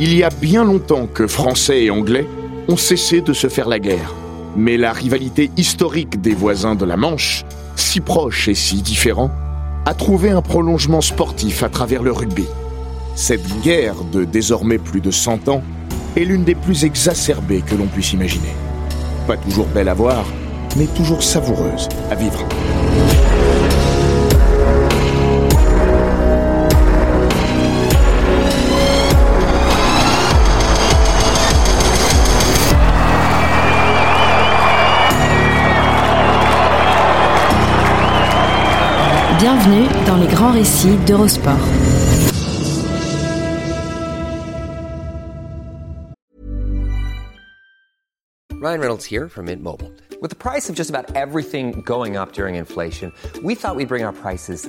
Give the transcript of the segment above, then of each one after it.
Il y a bien longtemps que Français et Anglais ont cessé de se faire la guerre. Mais la rivalité historique des voisins de la Manche, si proche et si différent, a trouvé un prolongement sportif à travers le rugby. Cette guerre de désormais plus de 100 ans est l'une des plus exacerbées que l'on puisse imaginer. Pas toujours belle à voir, mais toujours savoureuse à vivre. Bienvenue dans les grands récits d'Eurosport. Ryan Reynolds here from Mint Mobile. With the price of just about everything going up during inflation, we thought we'd bring our prices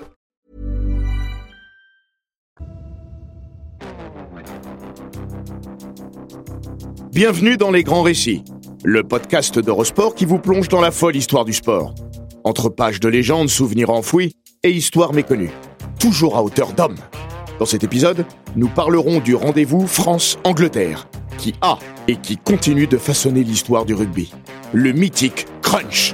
Bienvenue dans Les Grands Récits, le podcast d'Eurosport qui vous plonge dans la folle histoire du sport. Entre pages de légendes, souvenirs enfouis et histoires méconnues. Toujours à hauteur d'homme. Dans cet épisode, nous parlerons du rendez-vous France-Angleterre, qui a et qui continue de façonner l'histoire du rugby. Le mythique Crunch.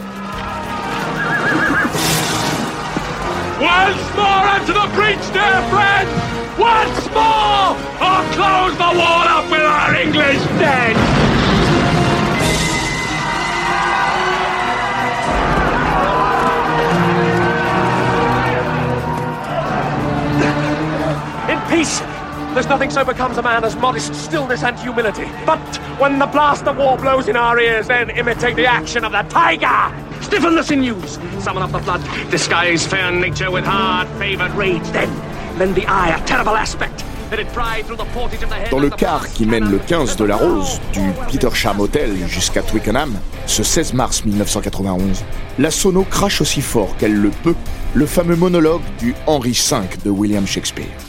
There's nothing so becomes a man as modest stillness and humility. But when the blast of war blows in our ears, then imitate the action of the tiger! Stiffen the sinews, summon up the blood, disguise fair nature with hard favored rage. Then lend the eye a terrible aspect. Let it pry through the portage of the head Dans le car qui mène le cannon. 15 de la Rose, du Petersham Hotel jusqu'à Twickenham, ce 16 mars 1991, la sono crache aussi fort qu'elle le peut le fameux monologue du Henri V de William Shakespeare.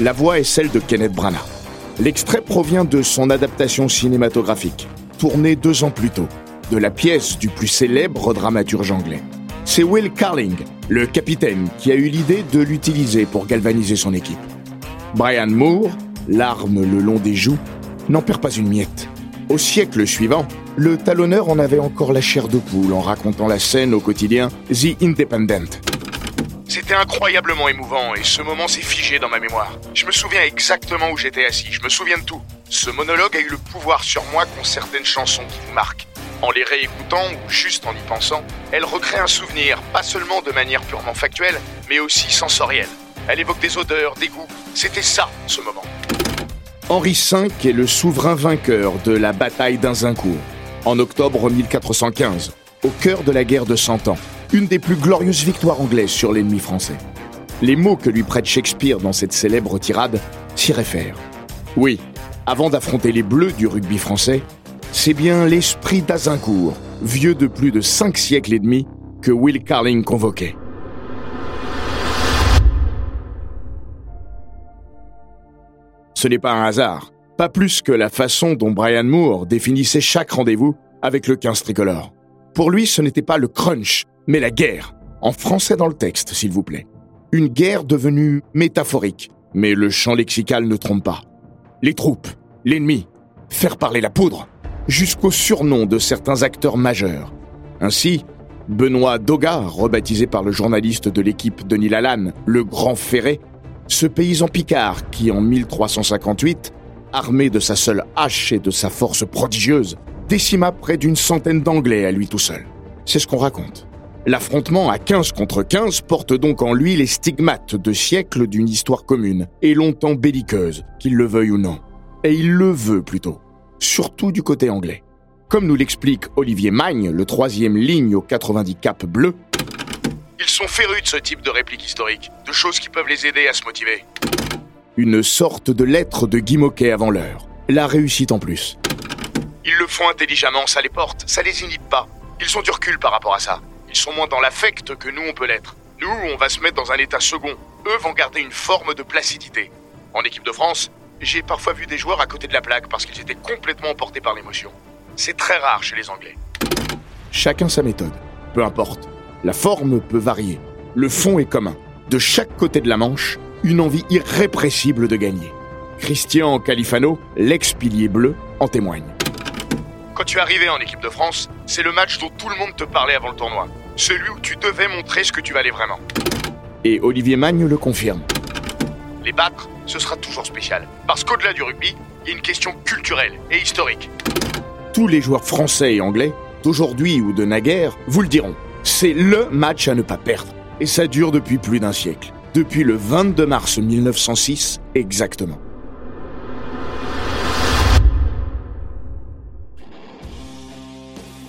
La voix est celle de Kenneth Branagh. L'extrait provient de son adaptation cinématographique, tournée deux ans plus tôt, de la pièce du plus célèbre dramaturge anglais. C'est Will Carling, le capitaine, qui a eu l'idée de l'utiliser pour galvaniser son équipe. Brian Moore, l'arme le long des joues, n'en perd pas une miette. Au siècle suivant, le talonneur en avait encore la chair de poule en racontant la scène au quotidien The Independent. C'était incroyablement émouvant et ce moment s'est figé dans ma mémoire. Je me souviens exactement où j'étais assis, je me souviens de tout. Ce monologue a eu le pouvoir sur moi qu'ont certaines chansons qui vous marquent. En les réécoutant ou juste en y pensant, elle recrée un souvenir, pas seulement de manière purement factuelle, mais aussi sensorielle. Elle évoque des odeurs, des goûts. C'était ça, ce moment. Henri V est le souverain vainqueur de la bataille d'Azincourt, en octobre 1415, au cœur de la guerre de Cent Ans, une des plus glorieuses victoires anglaises sur l'ennemi français. Les mots que lui prête Shakespeare dans cette célèbre tirade s'y réfèrent. Oui, avant d'affronter les Bleus du rugby français, c'est bien l'esprit d'Azincourt, vieux de plus de cinq siècles et demi, que Will Carling convoquait. Ce n'est pas un hasard, pas plus que la façon dont Brian Moore définissait chaque rendez-vous avec le 15 tricolore. Pour lui, ce n'était pas le crunch, mais la guerre. En français dans le texte, s'il vous plaît. Une guerre devenue métaphorique, mais le champ lexical ne trompe pas. Les troupes, l'ennemi, faire parler la poudre, jusqu'au surnom de certains acteurs majeurs. Ainsi, Benoît Doga, rebaptisé par le journaliste de l'équipe Denis Lalanne, le Grand Ferré, ce paysan picard qui, en 1358, armé de sa seule hache et de sa force prodigieuse, décima près d'une centaine d'Anglais à lui tout seul. C'est ce qu'on raconte. L'affrontement à 15 contre 15 porte donc en lui les stigmates de siècles d'une histoire commune, et longtemps belliqueuse, qu'il le veuille ou non. Et il le veut plutôt, surtout du côté anglais. Comme nous l'explique Olivier Magne, le troisième ligne au 90 cap bleu, ils sont férus de ce type de réplique historique, de choses qui peuvent les aider à se motiver. Une sorte de lettre de Guy Moquet avant l'heure. La réussite en plus. Ils le font intelligemment, ça les porte, ça les inhibe pas. Ils ont du recul par rapport à ça. Ils sont moins dans l'affect que nous on peut l'être. Nous, on va se mettre dans un état second. Eux vont garder une forme de placidité. En équipe de France, j'ai parfois vu des joueurs à côté de la plaque parce qu'ils étaient complètement emportés par l'émotion. C'est très rare chez les Anglais. Chacun sa méthode. Peu importe. La forme peut varier. Le fond est commun. De chaque côté de la Manche, une envie irrépressible de gagner. Christian Califano, l'ex-pilier bleu, en témoigne. Quand tu es arrivé en équipe de France, c'est le match dont tout le monde te parlait avant le tournoi. Celui où tu devais montrer ce que tu valais vraiment. Et Olivier Magne le confirme. Les battre, ce sera toujours spécial. Parce qu'au-delà du rugby, il y a une question culturelle et historique. Tous les joueurs français et anglais, d'aujourd'hui ou de naguère, vous le diront. C'est LE match à ne pas perdre. Et ça dure depuis plus d'un siècle. Depuis le 22 mars 1906 exactement.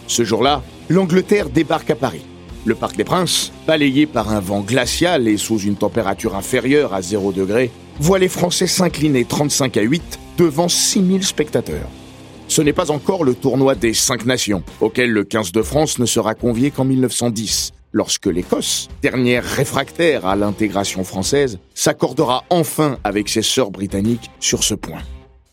Ce jour-là, l'Angleterre débarque à Paris. Le Parc des Princes, balayé par un vent glacial et sous une température inférieure à 0 degré, voit les Français s'incliner 35 à 8 devant 6000 spectateurs. Ce n'est pas encore le tournoi des cinq nations, auquel le 15 de France ne sera convié qu'en 1910, lorsque l'Écosse, dernière réfractaire à l'intégration française, s'accordera enfin avec ses sœurs britanniques sur ce point.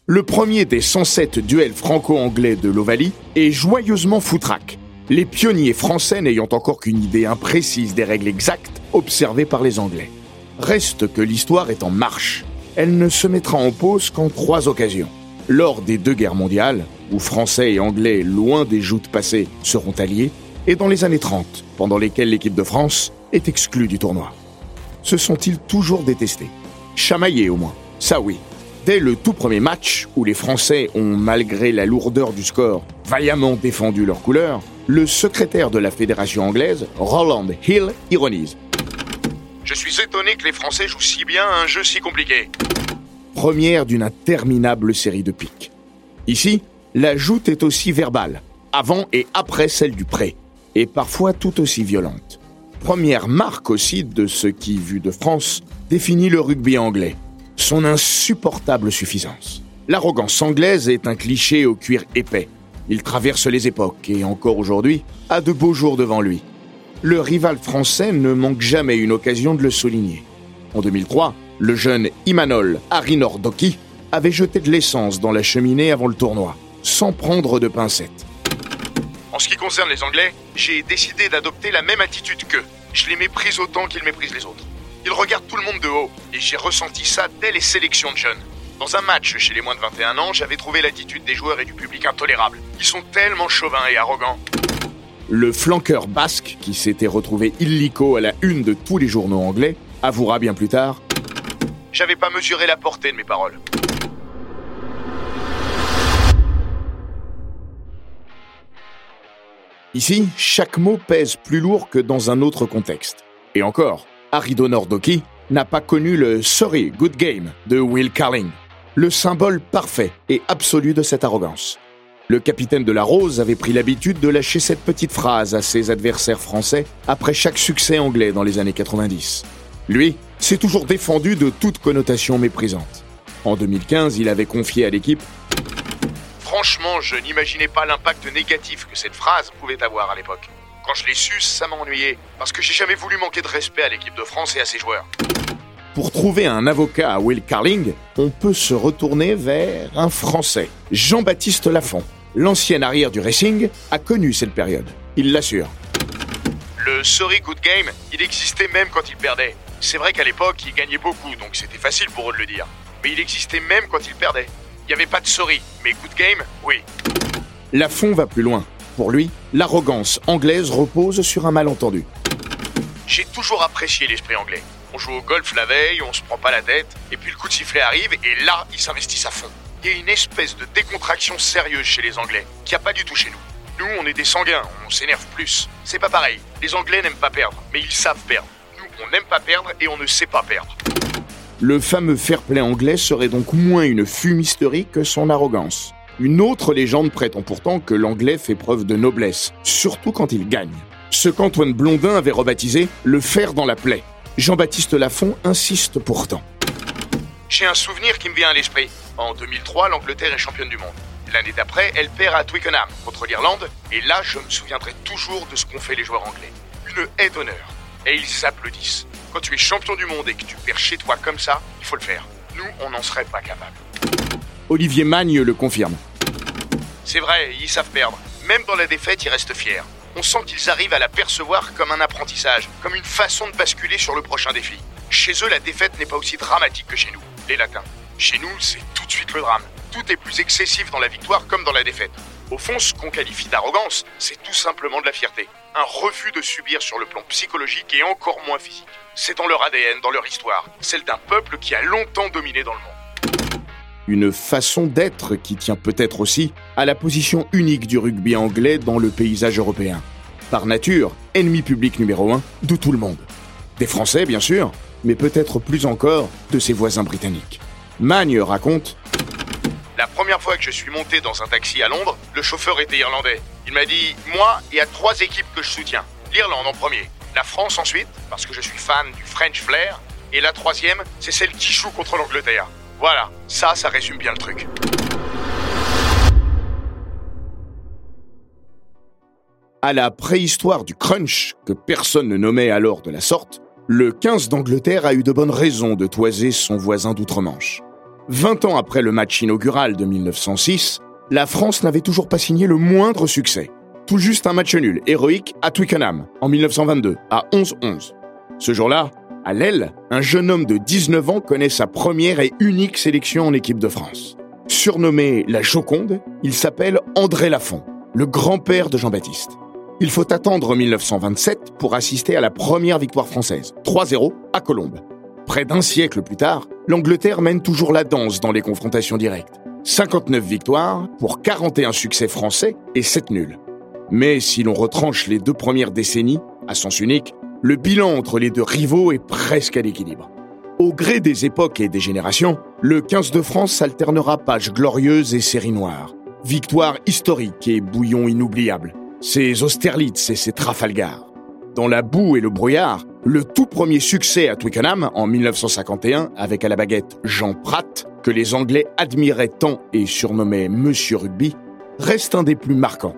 Le premier des 107 duels franco-anglais de l'Ovalie est joyeusement foutraque, les pionniers français n'ayant encore qu'une idée imprécise des règles exactes observées par les Anglais. Reste que l'histoire est en marche. Elle ne se mettra en pause qu'en trois occasions. Lors des deux guerres mondiales, où Français et Anglais, loin des joutes passées, seront alliés, et dans les années 30, pendant lesquelles l'équipe de France est exclue du tournoi. Se sont-ils toujours détestés? Chamaillés au moins, ça oui. Dès le tout premier match, où les Français ont, malgré la lourdeur du score, vaillamment défendu leur couleur, le secrétaire de la fédération anglaise, Roland Hill, ironise. Je suis étonné que les Français jouent si bien à un jeu si compliqué. Première d'une interminable série de piques. Ici, la joute est aussi verbale, avant et après celle du pré, et parfois tout aussi violente. Première marque aussi de ce qui, vu de France, définit le rugby anglais son insupportable suffisance. L'arrogance anglaise est un cliché au cuir épais. Il traverse les époques et encore aujourd'hui a de beaux jours devant lui. Le rival français ne manque jamais une occasion de le souligner. En 2003, le jeune Imanol Arinordoki avait jeté de l'essence dans la cheminée avant le tournoi, sans prendre de pincettes. En ce qui concerne les Anglais, j'ai décidé d'adopter la même attitude qu'eux. Je les méprise autant qu'ils méprisent les autres. Il regarde tout le monde de haut, et j'ai ressenti ça dès les sélections de jeunes. Dans un match chez les moins de 21 ans, j'avais trouvé l'attitude des joueurs et du public intolérable. Ils sont tellement chauvins et arrogants. Le flanqueur basque, qui s'était retrouvé illico à la une de tous les journaux anglais, avouera bien plus tard J'avais pas mesuré la portée de mes paroles. Ici, chaque mot pèse plus lourd que dans un autre contexte. Et encore, Arido Nordoki n'a pas connu le Sorry, good game de Will Carling, le symbole parfait et absolu de cette arrogance. Le capitaine de la Rose avait pris l'habitude de lâcher cette petite phrase à ses adversaires français après chaque succès anglais dans les années 90. Lui s'est toujours défendu de toute connotation méprisante. En 2015, il avait confié à l'équipe Franchement, je n'imaginais pas l'impact négatif que cette phrase pouvait avoir à l'époque. Quand je l'ai su, ça m'a ennuyé, parce que j'ai jamais voulu manquer de respect à l'équipe de France et à ses joueurs. Pour trouver un avocat à Will Carling, on peut se retourner vers un Français, Jean-Baptiste Lafont. L'ancien arrière du Racing a connu cette période. Il l'assure. Le sorry good game, il existait même quand il perdait. C'est vrai qu'à l'époque, il gagnait beaucoup, donc c'était facile pour eux de le dire. Mais il existait même quand il perdait. Il n'y avait pas de sorry, mais good game, oui. Lafont va plus loin. Pour lui, l'arrogance anglaise repose sur un malentendu. J'ai toujours apprécié l'esprit anglais. On joue au golf la veille, on se prend pas la tête, et puis le coup de sifflet arrive, et là, ils s'investissent à fond. Il y a une espèce de décontraction sérieuse chez les Anglais, qui a pas du tout chez nous. Nous, on est des sanguins, on s'énerve plus. C'est pas pareil. Les Anglais n'aiment pas perdre, mais ils savent perdre. Nous, on n'aime pas perdre et on ne sait pas perdre. Le fameux fair play anglais serait donc moins une fumisterie que son arrogance. Une autre légende prétend pourtant que l'anglais fait preuve de noblesse, surtout quand il gagne. Ce qu'Antoine Blondin avait rebaptisé le fer dans la plaie. Jean-Baptiste Lafont insiste pourtant. J'ai un souvenir qui me vient à l'esprit. En 2003, l'Angleterre est championne du monde. L'année d'après, elle perd à Twickenham contre l'Irlande, et là, je me souviendrai toujours de ce qu'ont fait les joueurs anglais. une haie d'honneur. Et ils applaudissent. Quand tu es champion du monde et que tu perds chez toi comme ça, il faut le faire. Nous, on n'en serait pas capable. Olivier Magne le confirme. C'est vrai, ils savent perdre. Même dans la défaite, ils restent fiers. On sent qu'ils arrivent à la percevoir comme un apprentissage, comme une façon de basculer sur le prochain défi. Chez eux, la défaite n'est pas aussi dramatique que chez nous, les Latins. Chez nous, c'est tout de suite le drame. Tout est plus excessif dans la victoire comme dans la défaite. Au fond, ce qu'on qualifie d'arrogance, c'est tout simplement de la fierté. Un refus de subir sur le plan psychologique et encore moins physique. C'est dans leur ADN, dans leur histoire, celle d'un peuple qui a longtemps dominé dans le monde. Une façon d'être qui tient peut-être aussi à la position unique du rugby anglais dans le paysage européen. Par nature, ennemi public numéro un de tout le monde. Des Français, bien sûr, mais peut-être plus encore de ses voisins britanniques. Magne raconte La première fois que je suis monté dans un taxi à Londres, le chauffeur était irlandais. Il m'a dit Moi, il y a trois équipes que je soutiens. L'Irlande en premier, la France ensuite, parce que je suis fan du French Flair, et la troisième, c'est celle qui joue contre l'Angleterre. Voilà, ça, ça résume bien le truc. À la préhistoire du crunch, que personne ne nommait alors de la sorte, le 15 d'Angleterre a eu de bonnes raisons de toiser son voisin d'outre-Manche. 20 ans après le match inaugural de 1906, la France n'avait toujours pas signé le moindre succès. Tout juste un match nul, héroïque, à Twickenham, en 1922, à 11-11. Ce jour-là, à l'aile, un jeune homme de 19 ans connaît sa première et unique sélection en équipe de France. Surnommé la Joconde, il s'appelle André Lafont, le grand-père de Jean-Baptiste. Il faut attendre 1927 pour assister à la première victoire française, 3-0 à Colombes. Près d'un siècle plus tard, l'Angleterre mène toujours la danse dans les confrontations directes. 59 victoires pour 41 succès français et 7 nuls. Mais si l'on retranche les deux premières décennies, à sens unique, le bilan entre les deux rivaux est presque à l'équilibre. Au gré des époques et des générations, le 15 de France s'alternera pages glorieuses et séries noires. Victoire historique et bouillon inoubliable. Ses Austerlitz et ses Trafalgar. Dans la boue et le brouillard, le tout premier succès à Twickenham en 1951 avec à la baguette Jean Pratt, que les Anglais admiraient tant et surnommaient Monsieur Rugby, reste un des plus marquants.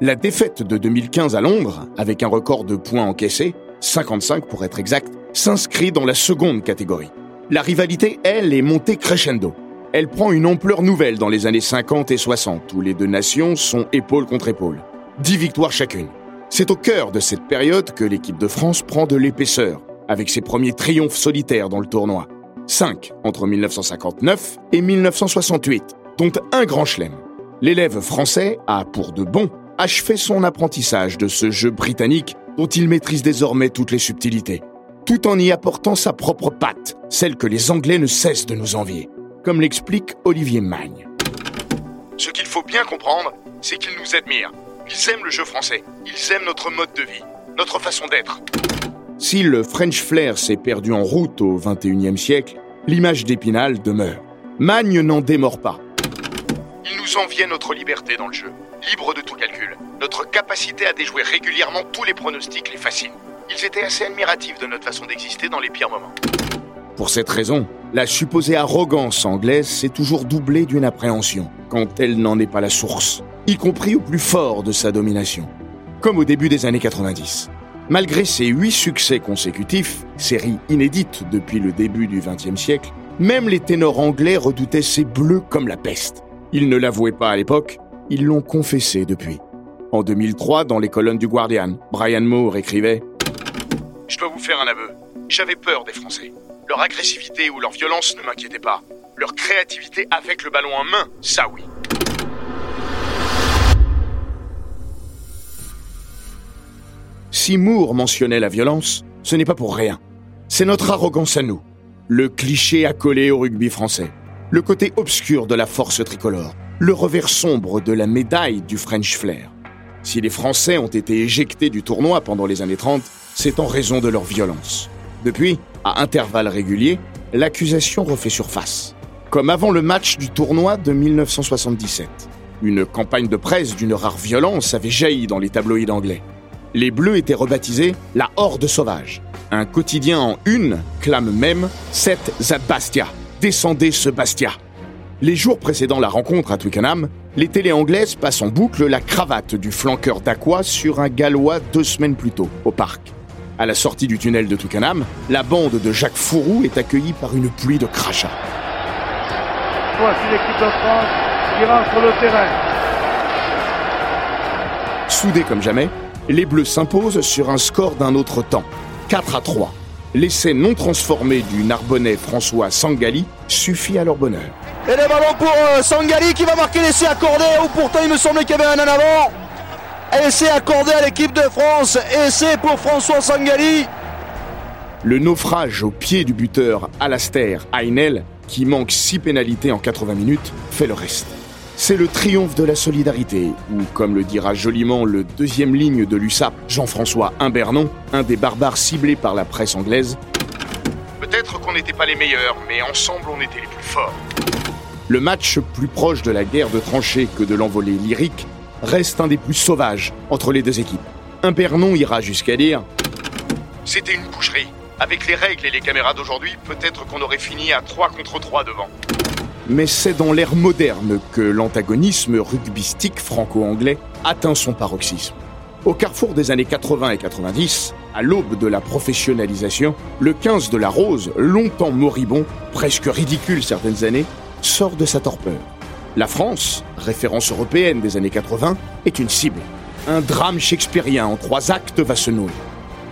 La défaite de 2015 à Londres, avec un record de points encaissés, 55 pour être exact, s'inscrit dans la seconde catégorie. La rivalité, elle, est montée crescendo. Elle prend une ampleur nouvelle dans les années 50 et 60, où les deux nations sont épaule contre épaule. Dix victoires chacune. C'est au cœur de cette période que l'équipe de France prend de l'épaisseur, avec ses premiers triomphes solitaires dans le tournoi. 5 entre 1959 et 1968, dont un grand chelem. L'élève français a, pour de bon, achevé son apprentissage de ce jeu britannique dont il maîtrise désormais toutes les subtilités, tout en y apportant sa propre patte, celle que les Anglais ne cessent de nous envier, comme l'explique Olivier Magne. Ce qu'il faut bien comprendre, c'est qu'ils nous admirent, ils aiment le jeu français. Ils aiment notre mode de vie, notre façon d'être. Si le French flair s'est perdu en route au XXIe siècle, l'image d'Épinal demeure. Magne n'en démord pas. Ils nous enviaient notre liberté dans le jeu, libre de tout calcul. Notre capacité à déjouer régulièrement tous les pronostics les fascine. Ils étaient assez admiratifs de notre façon d'exister dans les pires moments. Pour cette raison, la supposée arrogance anglaise s'est toujours doublée d'une appréhension, quand elle n'en est pas la source y compris au plus fort de sa domination, comme au début des années 90. Malgré ses huit succès consécutifs, série inédite depuis le début du XXe siècle, même les ténors anglais redoutaient ces bleus comme la peste. Ils ne l'avouaient pas à l'époque, ils l'ont confessé depuis. En 2003, dans les colonnes du Guardian, Brian Moore écrivait Je dois vous faire un aveu. J'avais peur des Français. Leur agressivité ou leur violence ne m'inquiétait pas. Leur créativité avec le ballon en main, ça oui. Si Moore mentionnait la violence, ce n'est pas pour rien. C'est notre arrogance à nous. Le cliché accolé au rugby français. Le côté obscur de la force tricolore. Le revers sombre de la médaille du French Flair. Si les Français ont été éjectés du tournoi pendant les années 30, c'est en raison de leur violence. Depuis, à intervalles réguliers, l'accusation refait surface. Comme avant le match du tournoi de 1977. Une campagne de presse d'une rare violence avait jailli dans les tabloïds anglais les Bleus étaient rebaptisés la Horde Sauvage. Un quotidien en une clame même Cette Bastia. Descendez ce Bastia. Les jours précédant la rencontre à Twickenham, les télés anglaises passent en boucle la cravate du flanqueur d'Aqua sur un Gallois deux semaines plus tôt, au parc. À la sortie du tunnel de Twickenham, la bande de Jacques Fourou est accueillie par une pluie de crachats. Voici l'équipe de France qui rentre sur le terrain. Soudés comme jamais, les Bleus s'imposent sur un score d'un autre temps, 4 à 3. L'essai non transformé du Narbonnais François Sangali suffit à leur bonheur. Et les ballons pour euh, Sangali qui va marquer l'essai accordé, ou pourtant il me semblait qu'il y avait un en avant. Essai accordé à l'équipe de France, essai pour François Sangali. Le naufrage au pied du buteur Alastair Aynel, qui manque 6 pénalités en 80 minutes, fait le reste. C'est le triomphe de la solidarité, ou comme le dira joliment le deuxième ligne de l'USAP, Jean-François Imbernon, un des barbares ciblés par la presse anglaise. Peut-être qu'on n'était pas les meilleurs, mais ensemble on était les plus forts. Le match plus proche de la guerre de tranchées que de l'envolée lyrique reste un des plus sauvages entre les deux équipes. Imbernon ira jusqu'à dire C'était une boucherie. Avec les règles et les caméras d'aujourd'hui, peut-être qu'on aurait fini à 3 contre 3 devant mais c'est dans l'ère moderne que l'antagonisme rugbystique franco-anglais atteint son paroxysme. Au carrefour des années 80 et 90, à l'aube de la professionnalisation, le 15 de la Rose, longtemps moribond, presque ridicule certaines années, sort de sa torpeur. La France, référence européenne des années 80, est une cible. Un drame shakespearien en trois actes va se nouer.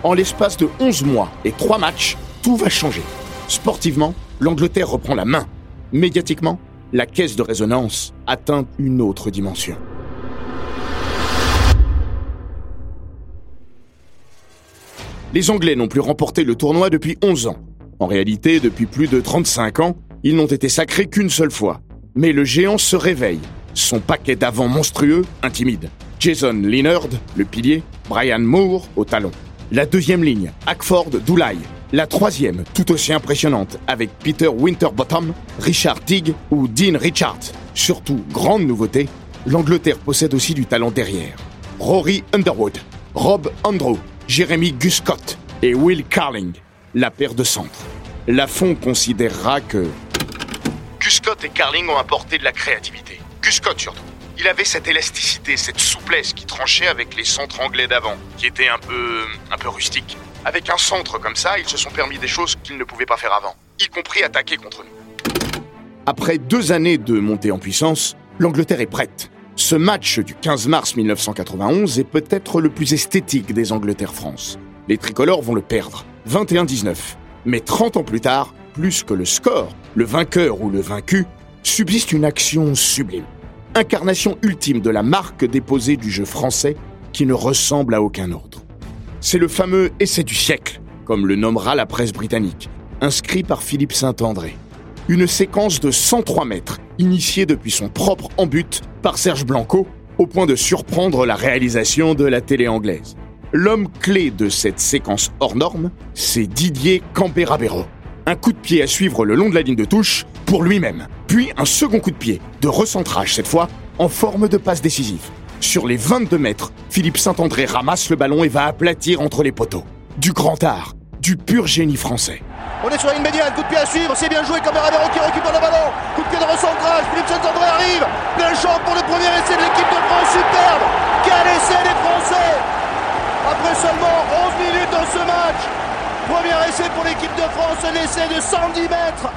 En l'espace de 11 mois et 3 matchs, tout va changer. Sportivement, l'Angleterre reprend la main Médiatiquement, la caisse de résonance atteint une autre dimension. Les Anglais n'ont plus remporté le tournoi depuis 11 ans. En réalité, depuis plus de 35 ans, ils n'ont été sacrés qu'une seule fois. Mais le géant se réveille. Son paquet d'avant monstrueux intimide. Jason Linnard, le pilier, Brian Moore au talon. La deuxième ligne, Hackford Doulay, la troisième, tout aussi impressionnante, avec Peter Winterbottom, Richard Tigg ou Dean Richards. Surtout, grande nouveauté, l'Angleterre possède aussi du talent derrière. Rory Underwood, Rob Andrew, Jeremy Guscott et Will Carling, la paire de centre. Lafont considérera que Guscott et Carling ont apporté de la créativité. Guscott surtout. Il avait cette élasticité, cette souplesse qui tranchait avec les centres anglais d'avant, qui étaient un peu un peu rustiques. Avec un centre comme ça, ils se sont permis des choses qu'ils ne pouvaient pas faire avant, y compris attaquer contre nous. Après deux années de montée en puissance, l'Angleterre est prête. Ce match du 15 mars 1991 est peut-être le plus esthétique des Angleterre-France. Les tricolores vont le perdre, 21-19. Mais 30 ans plus tard, plus que le score, le vainqueur ou le vaincu, subsiste une action sublime. Incarnation ultime de la marque déposée du jeu français qui ne ressemble à aucun autre. C'est le fameux essai du siècle, comme le nommera la presse britannique, inscrit par Philippe Saint-André. Une séquence de 103 mètres, initiée depuis son propre embut par Serge Blanco, au point de surprendre la réalisation de la télé anglaise. L'homme clé de cette séquence hors norme, c'est Didier Camperabero. Un coup de pied à suivre le long de la ligne de touche pour lui-même. Puis un second coup de pied, de recentrage cette fois, en forme de passe décisive. Sur les 22 mètres, Philippe Saint-André ramasse le ballon et va aplatir entre les poteaux. Du grand art, du pur génie français. On est sur une médiane, coup de pied à suivre, c'est bien joué, Camberavero qui récupère le ballon, coup de pied de recentrage, Philippe Saint-André arrive, plein champ pour le premier essai de l'équipe de France, superbe. Quel essai des Français. Après seulement 11 minutes dans ce match, premier essai pour l'équipe de France, un essai de 110 mètres.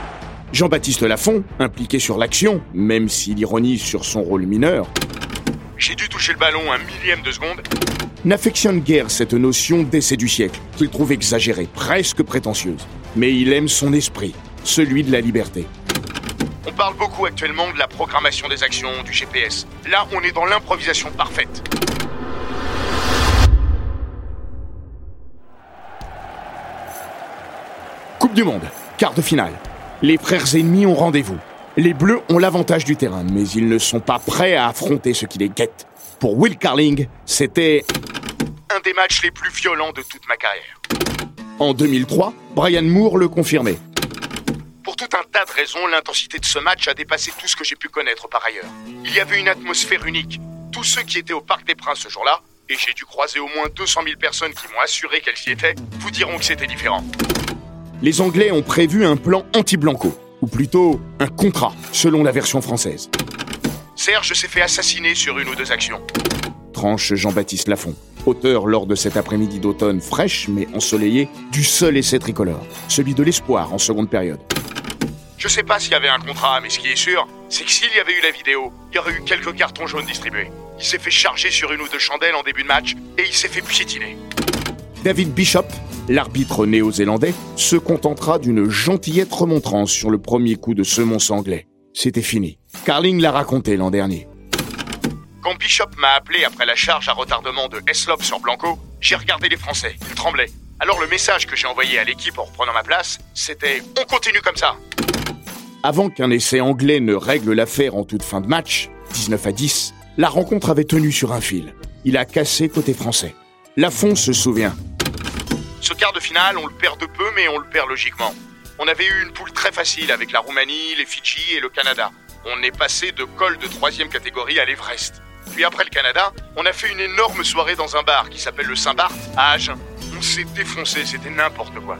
Jean-Baptiste Lafont, impliqué sur l'action, même s'il ironise sur son rôle mineur, j'ai dû toucher le ballon un millième de seconde. N'affectionne guère cette notion d'essai du siècle, qu'il trouve exagérée, presque prétentieuse. Mais il aime son esprit, celui de la liberté. On parle beaucoup actuellement de la programmation des actions, du GPS. Là, on est dans l'improvisation parfaite. Coupe du Monde, quart de finale. Les frères ennemis ont rendez-vous. Les Bleus ont l'avantage du terrain, mais ils ne sont pas prêts à affronter ce qui les guette. Pour Will Carling, c'était un des matchs les plus violents de toute ma carrière. En 2003, Brian Moore le confirmait. Pour tout un tas de raisons, l'intensité de ce match a dépassé tout ce que j'ai pu connaître par ailleurs. Il y avait une atmosphère unique. Tous ceux qui étaient au Parc des Princes ce jour-là, et j'ai dû croiser au moins 200 000 personnes qui m'ont assuré qu'elles y étaient, vous diront que c'était différent. Les Anglais ont prévu un plan anti-blanco ou plutôt un contrat, selon la version française. Serge s'est fait assassiner sur une ou deux actions. Tranche Jean-Baptiste Lafont, auteur lors de cet après-midi d'automne fraîche mais ensoleillée du seul essai tricolore, celui de l'espoir en seconde période. Je sais pas s'il y avait un contrat, mais ce qui est sûr, c'est que s'il y avait eu la vidéo, il y aurait eu quelques cartons jaunes distribués. Il s'est fait charger sur une ou deux chandelles en début de match et il s'est fait piétiner. David Bishop, l'arbitre néo-zélandais, se contentera d'une gentillette remontrance sur le premier coup de semonce anglais. C'était fini. Carling l'a raconté l'an dernier. Quand Bishop m'a appelé après la charge à retardement de Heslop sur Blanco, j'ai regardé les Français. Ils tremblaient. Alors le message que j'ai envoyé à l'équipe en reprenant ma place, c'était On continue comme ça. Avant qu'un essai anglais ne règle l'affaire en toute fin de match, 19 à 10, la rencontre avait tenu sur un fil. Il a cassé côté français. Lafont se souvient. Ce quart de finale, on le perd de peu, mais on le perd logiquement. On avait eu une poule très facile avec la Roumanie, les Fidji et le Canada. On est passé de col de troisième catégorie à l'Everest. Puis après le Canada, on a fait une énorme soirée dans un bar qui s'appelle le Saint-Barth à Agen. On s'est défoncé, c'était n'importe quoi.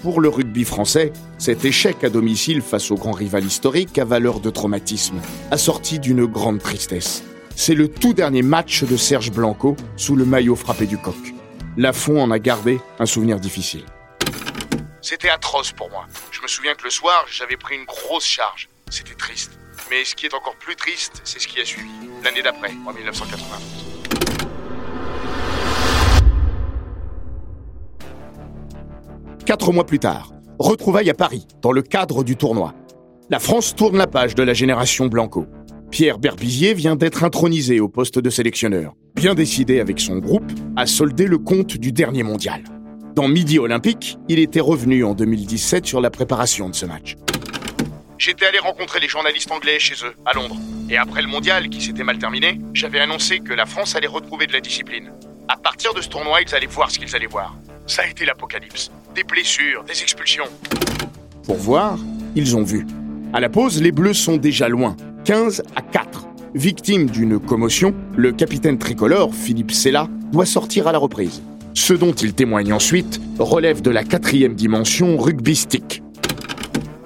Pour le rugby français, cet échec à domicile face au grand rival historique a valeur de traumatisme, assorti d'une grande tristesse. C'est le tout dernier match de Serge Blanco sous le maillot frappé du coq. Lafont en a gardé un souvenir difficile. C'était atroce pour moi. Je me souviens que le soir, j'avais pris une grosse charge. C'était triste. Mais ce qui est encore plus triste, c'est ce qui a suivi, l'année d'après, en 1992. Quatre mois plus tard, retrouvailles à Paris, dans le cadre du tournoi. La France tourne la page de la génération Blanco. Pierre Berbizier vient d'être intronisé au poste de sélectionneur, bien décidé avec son groupe à solder le compte du dernier mondial. Dans Midi Olympique, il était revenu en 2017 sur la préparation de ce match. J'étais allé rencontrer les journalistes anglais chez eux, à Londres. Et après le mondial, qui s'était mal terminé, j'avais annoncé que la France allait retrouver de la discipline. À partir de ce tournoi, ils allaient voir ce qu'ils allaient voir. Ça a été l'apocalypse. Des blessures, des expulsions. Pour voir, ils ont vu. À la pause, les Bleus sont déjà loin, 15 à 4. Victime d'une commotion, le capitaine tricolore, Philippe Sella, doit sortir à la reprise. Ce dont il témoigne ensuite relève de la quatrième dimension rugbystique.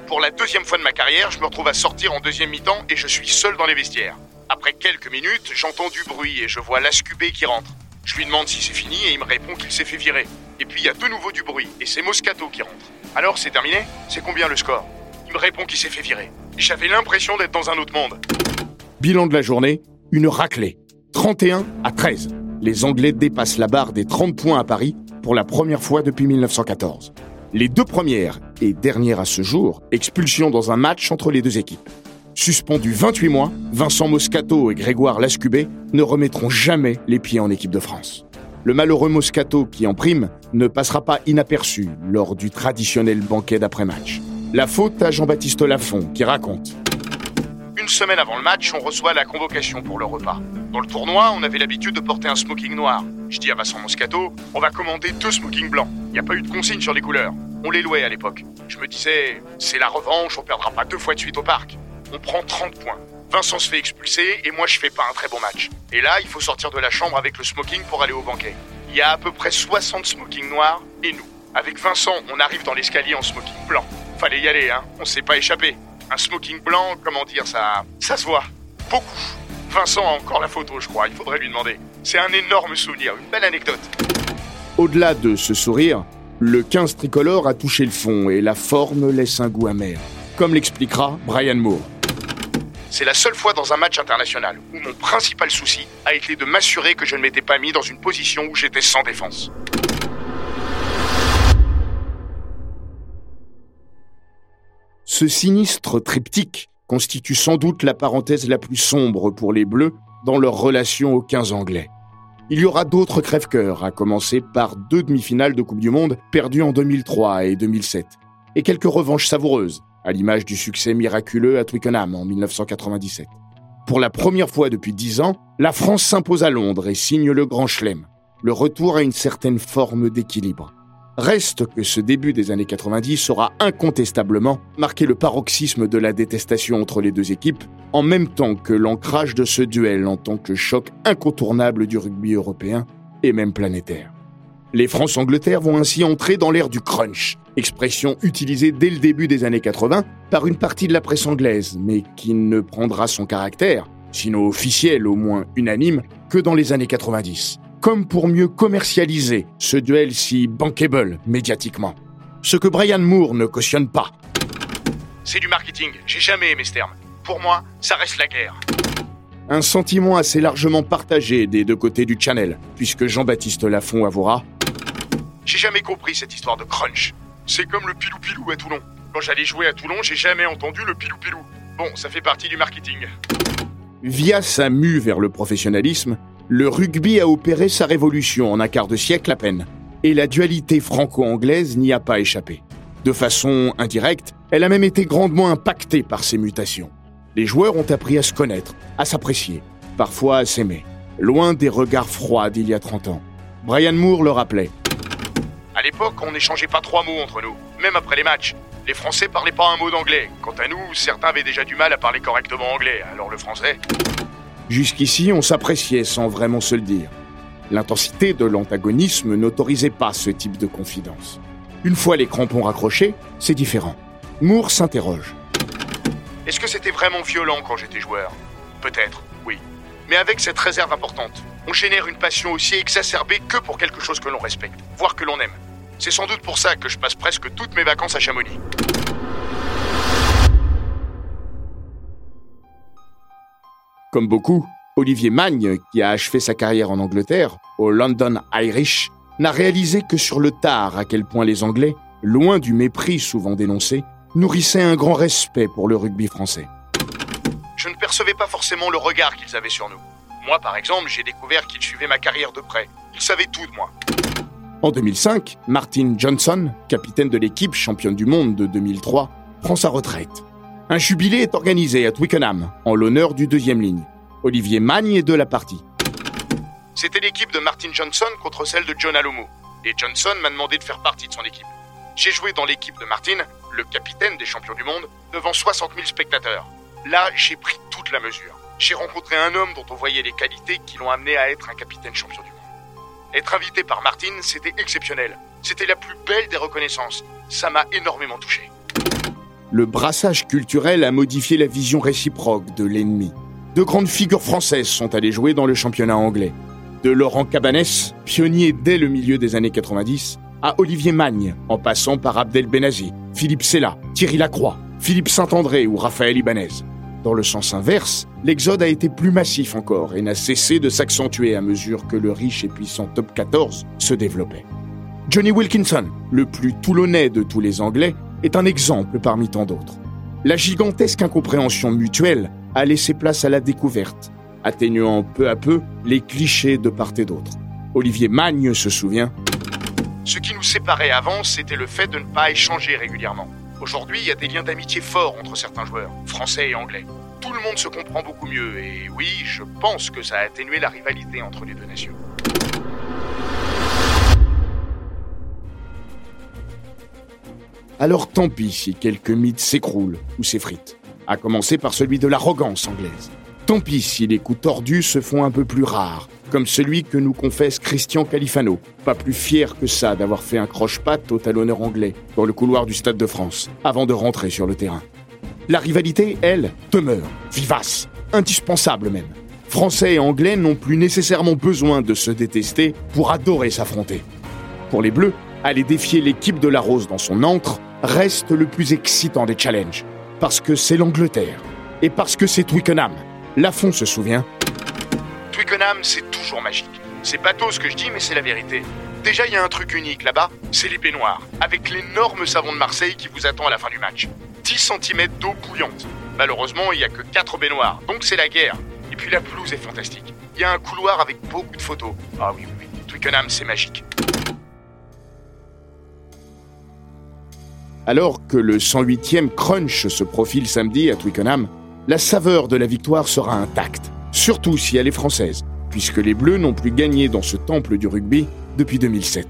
Pour la deuxième fois de ma carrière, je me retrouve à sortir en deuxième mi-temps et je suis seul dans les vestiaires. Après quelques minutes, j'entends du bruit et je vois Lascubé qui rentre. Je lui demande si c'est fini et il me répond qu'il s'est fait virer. Et puis il y a de nouveau du bruit et c'est Moscato qui rentre. Alors c'est terminé? C'est combien le score? Il me répond qu'il s'est fait virer. J'avais l'impression d'être dans un autre monde. Bilan de la journée, une raclée. 31 à 13. Les Anglais dépassent la barre des 30 points à Paris pour la première fois depuis 1914. Les deux premières et dernières à ce jour, expulsions dans un match entre les deux équipes. Suspendus 28 mois, Vincent Moscato et Grégoire Lascubé ne remettront jamais les pieds en équipe de France. Le malheureux Moscato, qui en prime, ne passera pas inaperçu lors du traditionnel banquet d'après-match. La faute à Jean-Baptiste Lafont, qui raconte Une semaine avant le match, on reçoit la convocation pour le repas. Dans le tournoi, on avait l'habitude de porter un smoking noir. Je dis à Vincent Moscato, on va commander deux smokings blancs. Il n'y a pas eu de consigne sur les couleurs. On les louait à l'époque. Je me disais, c'est la revanche, on perdra pas deux fois de suite au parc. On prend 30 points. Vincent se fait expulser et moi je fais pas un très bon match. Et là, il faut sortir de la chambre avec le smoking pour aller au banquet. Il y a à peu près 60 smokings noirs et nous. Avec Vincent, on arrive dans l'escalier en smoking blanc. Fallait y aller, hein. On s'est pas échappé. Un smoking blanc, comment dire, ça, ça se voit. Beaucoup. Vincent a encore la photo, je crois. Il faudrait lui demander. C'est un énorme souvenir, une belle anecdote. Au-delà de ce sourire, le 15 tricolore a touché le fond et la forme laisse un goût amer. Comme l'expliquera Brian Moore. C'est la seule fois dans un match international où mon principal souci a été de m'assurer que je ne m'étais pas mis dans une position où j'étais sans défense. Ce sinistre triptyque constitue sans doute la parenthèse la plus sombre pour les Bleus dans leur relation aux 15 Anglais. Il y aura d'autres crève-cœurs, à commencer par deux demi-finales de Coupe du Monde perdues en 2003 et 2007, et quelques revanches savoureuses, à l'image du succès miraculeux à Twickenham en 1997. Pour la première fois depuis dix ans, la France s'impose à Londres et signe le Grand Chelem, le retour à une certaine forme d'équilibre. Reste que ce début des années 90 aura incontestablement marqué le paroxysme de la détestation entre les deux équipes, en même temps que l'ancrage de ce duel en tant que choc incontournable du rugby européen et même planétaire. Les France-Angleterre vont ainsi entrer dans l'ère du crunch, expression utilisée dès le début des années 80 par une partie de la presse anglaise, mais qui ne prendra son caractère, sinon officiel au moins unanime, que dans les années 90, comme pour mieux commercialiser ce duel si bankable médiatiquement. Ce que Brian Moore ne cautionne pas. C'est du marketing, j'ai jamais aimé ce terme. Pour moi, ça reste la guerre. Un sentiment assez largement partagé des deux côtés du channel, puisque Jean-Baptiste Lafont avouera J'ai jamais compris cette histoire de crunch. C'est comme le pilou-pilou à Toulon. Quand j'allais jouer à Toulon, j'ai jamais entendu le pilou-pilou. Bon, ça fait partie du marketing. Via sa mue vers le professionnalisme, le rugby a opéré sa révolution en un quart de siècle à peine. Et la dualité franco-anglaise n'y a pas échappé. De façon indirecte, elle a même été grandement impactée par ces mutations. Les joueurs ont appris à se connaître, à s'apprécier, parfois à s'aimer, loin des regards froids d'il y a 30 ans. Brian Moore le rappelait. À l'époque, on n'échangeait pas trois mots entre nous, même après les matchs. Les Français parlaient pas un mot d'anglais. Quant à nous, certains avaient déjà du mal à parler correctement anglais, alors le français. Jusqu'ici, on s'appréciait sans vraiment se le dire. L'intensité de l'antagonisme n'autorisait pas ce type de confidence. Une fois les crampons raccrochés, c'est différent. Moore s'interroge. Est-ce que c'était vraiment violent quand j'étais joueur? Peut-être, oui. Mais avec cette réserve importante, on génère une passion aussi exacerbée que pour quelque chose que l'on respecte, voire que l'on aime. C'est sans doute pour ça que je passe presque toutes mes vacances à Chamonix. Comme beaucoup, Olivier Magne, qui a achevé sa carrière en Angleterre, au London Irish, n'a réalisé que sur le tard à quel point les Anglais, loin du mépris souvent dénoncé, nourrissaient un grand respect pour le rugby français. Je ne percevais pas forcément le regard qu'ils avaient sur nous. Moi, par exemple, j'ai découvert qu'ils suivaient ma carrière de près. Ils savaient tout de moi. En 2005, Martin Johnson, capitaine de l'équipe championne du monde de 2003, prend sa retraite. Un jubilé est organisé à Twickenham en l'honneur du deuxième ligne. Olivier Magne est de la partie. C'était l'équipe de Martin Johnson contre celle de John Alomo. Et Johnson m'a demandé de faire partie de son équipe. J'ai joué dans l'équipe de Martin, le capitaine des champions du monde, devant 60 000 spectateurs. Là, j'ai pris toute la mesure. J'ai rencontré un homme dont on voyait les qualités qui l'ont amené à être un capitaine champion du monde. Être invité par Martin, c'était exceptionnel. C'était la plus belle des reconnaissances. Ça m'a énormément touché. Le brassage culturel a modifié la vision réciproque de l'ennemi. De grandes figures françaises sont allées jouer dans le championnat anglais. De Laurent Cabanès, pionnier dès le milieu des années 90, à Olivier Magne, en passant par Abdel Benazi, Philippe Sella, Thierry Lacroix, Philippe Saint-André ou Raphaël Ibanez. Dans le sens inverse, l'exode a été plus massif encore et n'a cessé de s'accentuer à mesure que le riche et puissant top 14 se développait. Johnny Wilkinson, le plus toulonnais de tous les Anglais, est un exemple parmi tant d'autres. La gigantesque incompréhension mutuelle a laissé place à la découverte, atténuant peu à peu les clichés de part et d'autre. Olivier Magne se souvient. Ce qui nous séparait avant, c'était le fait de ne pas échanger régulièrement. Aujourd'hui, il y a des liens d'amitié forts entre certains joueurs, français et anglais. Tout le monde se comprend beaucoup mieux et oui, je pense que ça a atténué la rivalité entre les deux nations. Alors tant pis si quelques mythes s'écroulent ou s'effritent, à commencer par celui de l'arrogance anglaise. Tant pis si les coups tordus se font un peu plus rares, comme celui que nous confesse Christian Califano, pas plus fier que ça d'avoir fait un croche-patte au talonneur anglais dans le couloir du Stade de France, avant de rentrer sur le terrain. La rivalité, elle, demeure, vivace, indispensable même. Français et Anglais n'ont plus nécessairement besoin de se détester pour adorer s'affronter. Pour les Bleus, aller défier l'équipe de la Rose dans son antre reste le plus excitant des challenges. Parce que c'est l'Angleterre. Et parce que c'est Twickenham. Lafont se souvient. Twickenham, c'est toujours magique. C'est bateau ce que je dis, mais c'est la vérité. Déjà, il y a un truc unique là-bas, c'est les baignoires, avec l'énorme savon de Marseille qui vous attend à la fin du match. 10 cm d'eau bouillante. Malheureusement, il n'y a que 4 baignoires, donc c'est la guerre. Et puis la pelouse est fantastique. Il y a un couloir avec beaucoup de photos. Ah oui, oui, oui. Twickenham, c'est magique. Alors que le 108e crunch se profile samedi à Twickenham, la saveur de la victoire sera intacte, surtout si elle est française, puisque les Bleus n'ont plus gagné dans ce temple du rugby depuis 2007.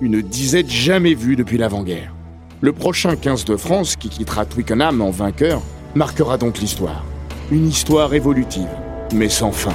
Une disette jamais vue depuis l'avant-guerre. Le prochain 15 de France, qui quittera Twickenham en vainqueur, marquera donc l'histoire. Une histoire évolutive, mais sans fin.